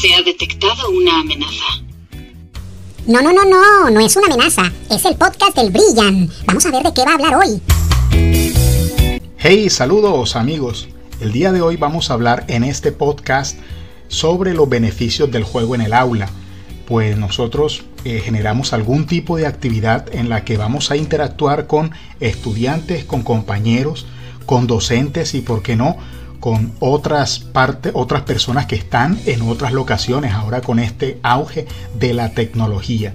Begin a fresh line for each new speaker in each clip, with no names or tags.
Se ha detectado una amenaza.
No, no, no, no, no es una amenaza. Es el podcast del Brillan. Vamos a ver de qué va a hablar hoy.
Hey, saludos amigos. El día de hoy vamos a hablar en este podcast sobre los beneficios del juego en el aula. Pues nosotros eh, generamos algún tipo de actividad en la que vamos a interactuar con estudiantes, con compañeros, con docentes y, por qué no, con otras partes, otras personas que están en otras locaciones ahora con este auge de la tecnología.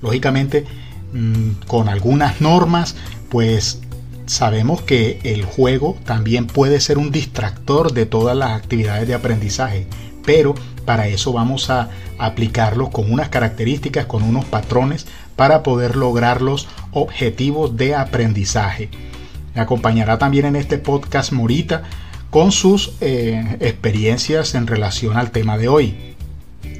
Lógicamente, mm, con algunas normas, pues sabemos que el juego también puede ser un distractor de todas las actividades de aprendizaje, pero para eso vamos a aplicarlo con unas características, con unos patrones para poder lograr los objetivos de aprendizaje. Me acompañará también en este podcast Morita con sus eh, experiencias en relación al tema de hoy.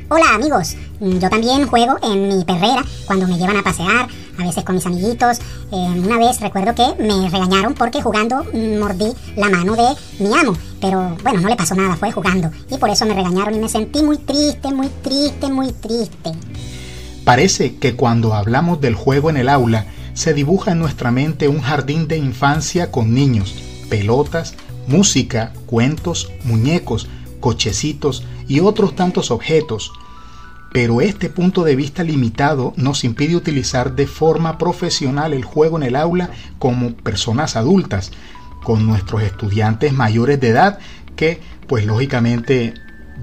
Hola amigos, yo también juego en mi perrera cuando me llevan a pasear, a veces con mis amiguitos. Eh, una vez recuerdo que me regañaron porque jugando mordí la mano de mi amo, pero bueno, no le pasó nada, fue jugando y por eso me regañaron y me sentí muy triste, muy triste, muy triste.
Parece que cuando hablamos del juego en el aula, se dibuja en nuestra mente un jardín de infancia con niños, pelotas, música, cuentos, muñecos, cochecitos y otros tantos objetos. Pero este punto de vista limitado nos impide utilizar de forma profesional el juego en el aula como personas adultas, con nuestros estudiantes mayores de edad que pues lógicamente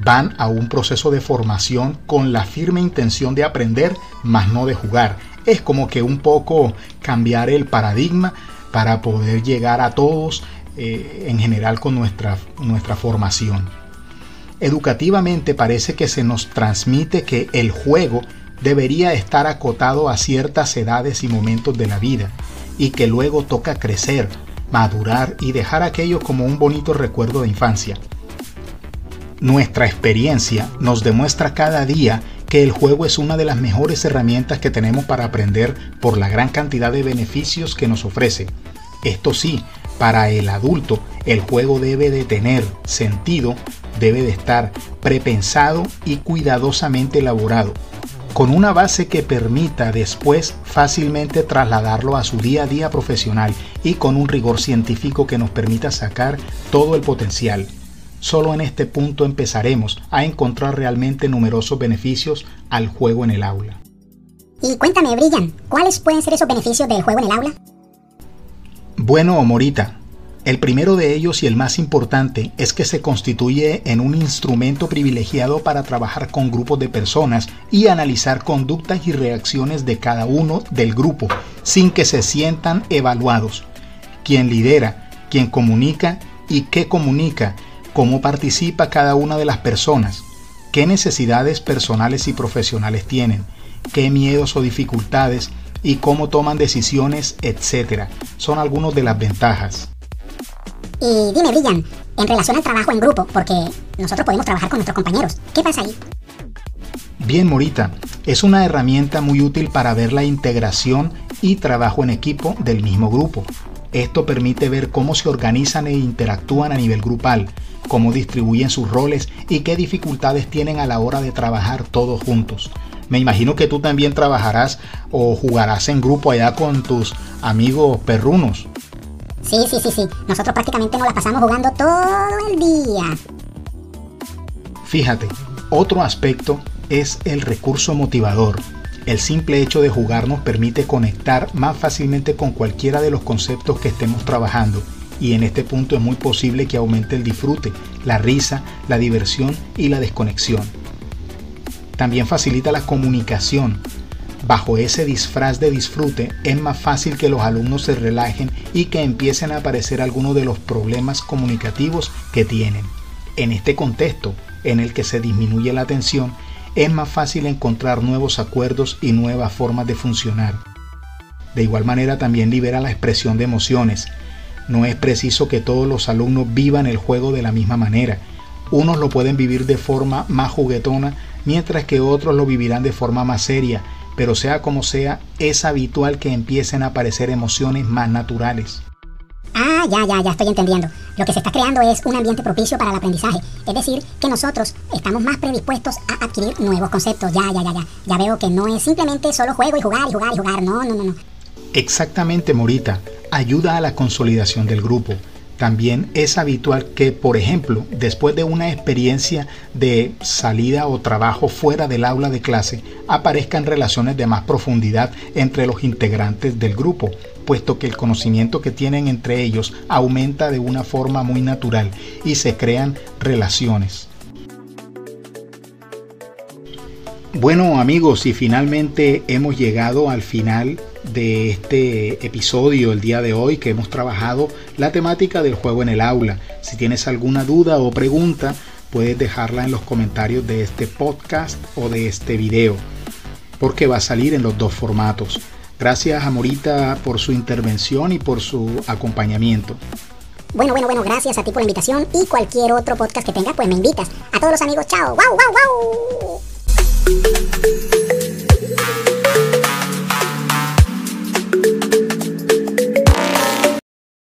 van a un proceso de formación con la firme intención de aprender, más no de jugar. Es como que un poco cambiar el paradigma para poder llegar a todos eh, en general con nuestra, nuestra formación. Educativamente parece que se nos transmite que el juego debería estar acotado a ciertas edades y momentos de la vida y que luego toca crecer, madurar y dejar aquello como un bonito recuerdo de infancia. Nuestra experiencia nos demuestra cada día que el juego es una de las mejores herramientas que tenemos para aprender por la gran cantidad de beneficios que nos ofrece. Esto sí, para el adulto, el juego debe de tener sentido, debe de estar prepensado y cuidadosamente elaborado, con una base que permita después fácilmente trasladarlo a su día a día profesional y con un rigor científico que nos permita sacar todo el potencial. Solo en este punto empezaremos a encontrar realmente numerosos beneficios al juego en el aula.
Y cuéntame, Brillan, ¿cuáles pueden ser esos beneficios del juego en el aula?
Bueno, Morita, el primero de ellos y el más importante es que se constituye en un instrumento privilegiado para trabajar con grupos de personas y analizar conductas y reacciones de cada uno del grupo sin que se sientan evaluados. Quien lidera, quien comunica y qué comunica, cómo participa cada una de las personas, qué necesidades personales y profesionales tienen, qué miedos o dificultades y cómo toman decisiones, etc. Son algunas de las ventajas.
Y dime, Brillan, en relación al trabajo en grupo, porque nosotros podemos trabajar con nuestros compañeros, ¿qué pasa ahí?
Bien, Morita, es una herramienta muy útil para ver la integración y trabajo en equipo del mismo grupo. Esto permite ver cómo se organizan e interactúan a nivel grupal, cómo distribuyen sus roles y qué dificultades tienen a la hora de trabajar todos juntos. Me imagino que tú también trabajarás o jugarás en grupo allá con tus amigos perrunos.
Sí, sí, sí, sí. Nosotros prácticamente nos la pasamos jugando todo el día.
Fíjate, otro aspecto es el recurso motivador. El simple hecho de jugar nos permite conectar más fácilmente con cualquiera de los conceptos que estemos trabajando y en este punto es muy posible que aumente el disfrute, la risa, la diversión y la desconexión. También facilita la comunicación. Bajo ese disfraz de disfrute es más fácil que los alumnos se relajen y que empiecen a aparecer algunos de los problemas comunicativos que tienen. En este contexto, en el que se disminuye la tensión, es más fácil encontrar nuevos acuerdos y nuevas formas de funcionar. De igual manera también libera la expresión de emociones. No es preciso que todos los alumnos vivan el juego de la misma manera. Unos lo pueden vivir de forma más juguetona mientras que otros lo vivirán de forma más seria, pero sea como sea, es habitual que empiecen a aparecer emociones más naturales.
Ah, ya, ya, ya estoy entendiendo. lo que se está creando es un ambiente propicio para el aprendizaje. Es decir, que nosotros estamos más predispuestos a adquirir nuevos conceptos. Ya, ya, ya, ya. Ya veo que no es simplemente solo juego y jugar y jugar y jugar. No, no, no, no.
Exactamente, Morita. Ayuda a la consolidación del grupo. También es habitual que, por ejemplo, después de una experiencia de salida o trabajo fuera del aula de clase, aparezcan relaciones de más profundidad entre los integrantes del grupo, puesto que el conocimiento que tienen entre ellos aumenta de una forma muy natural y se crean relaciones. Bueno amigos, y finalmente hemos llegado al final de este episodio el día de hoy que hemos trabajado la temática del juego en el aula. Si tienes alguna duda o pregunta, puedes dejarla en los comentarios de este podcast o de este video, porque va a salir en los dos formatos. Gracias a Morita por su intervención y por su acompañamiento.
Bueno, bueno, bueno, gracias a ti por la invitación y cualquier otro podcast que tengas, pues me invitas. A todos los amigos, chao, wow, wow, wow.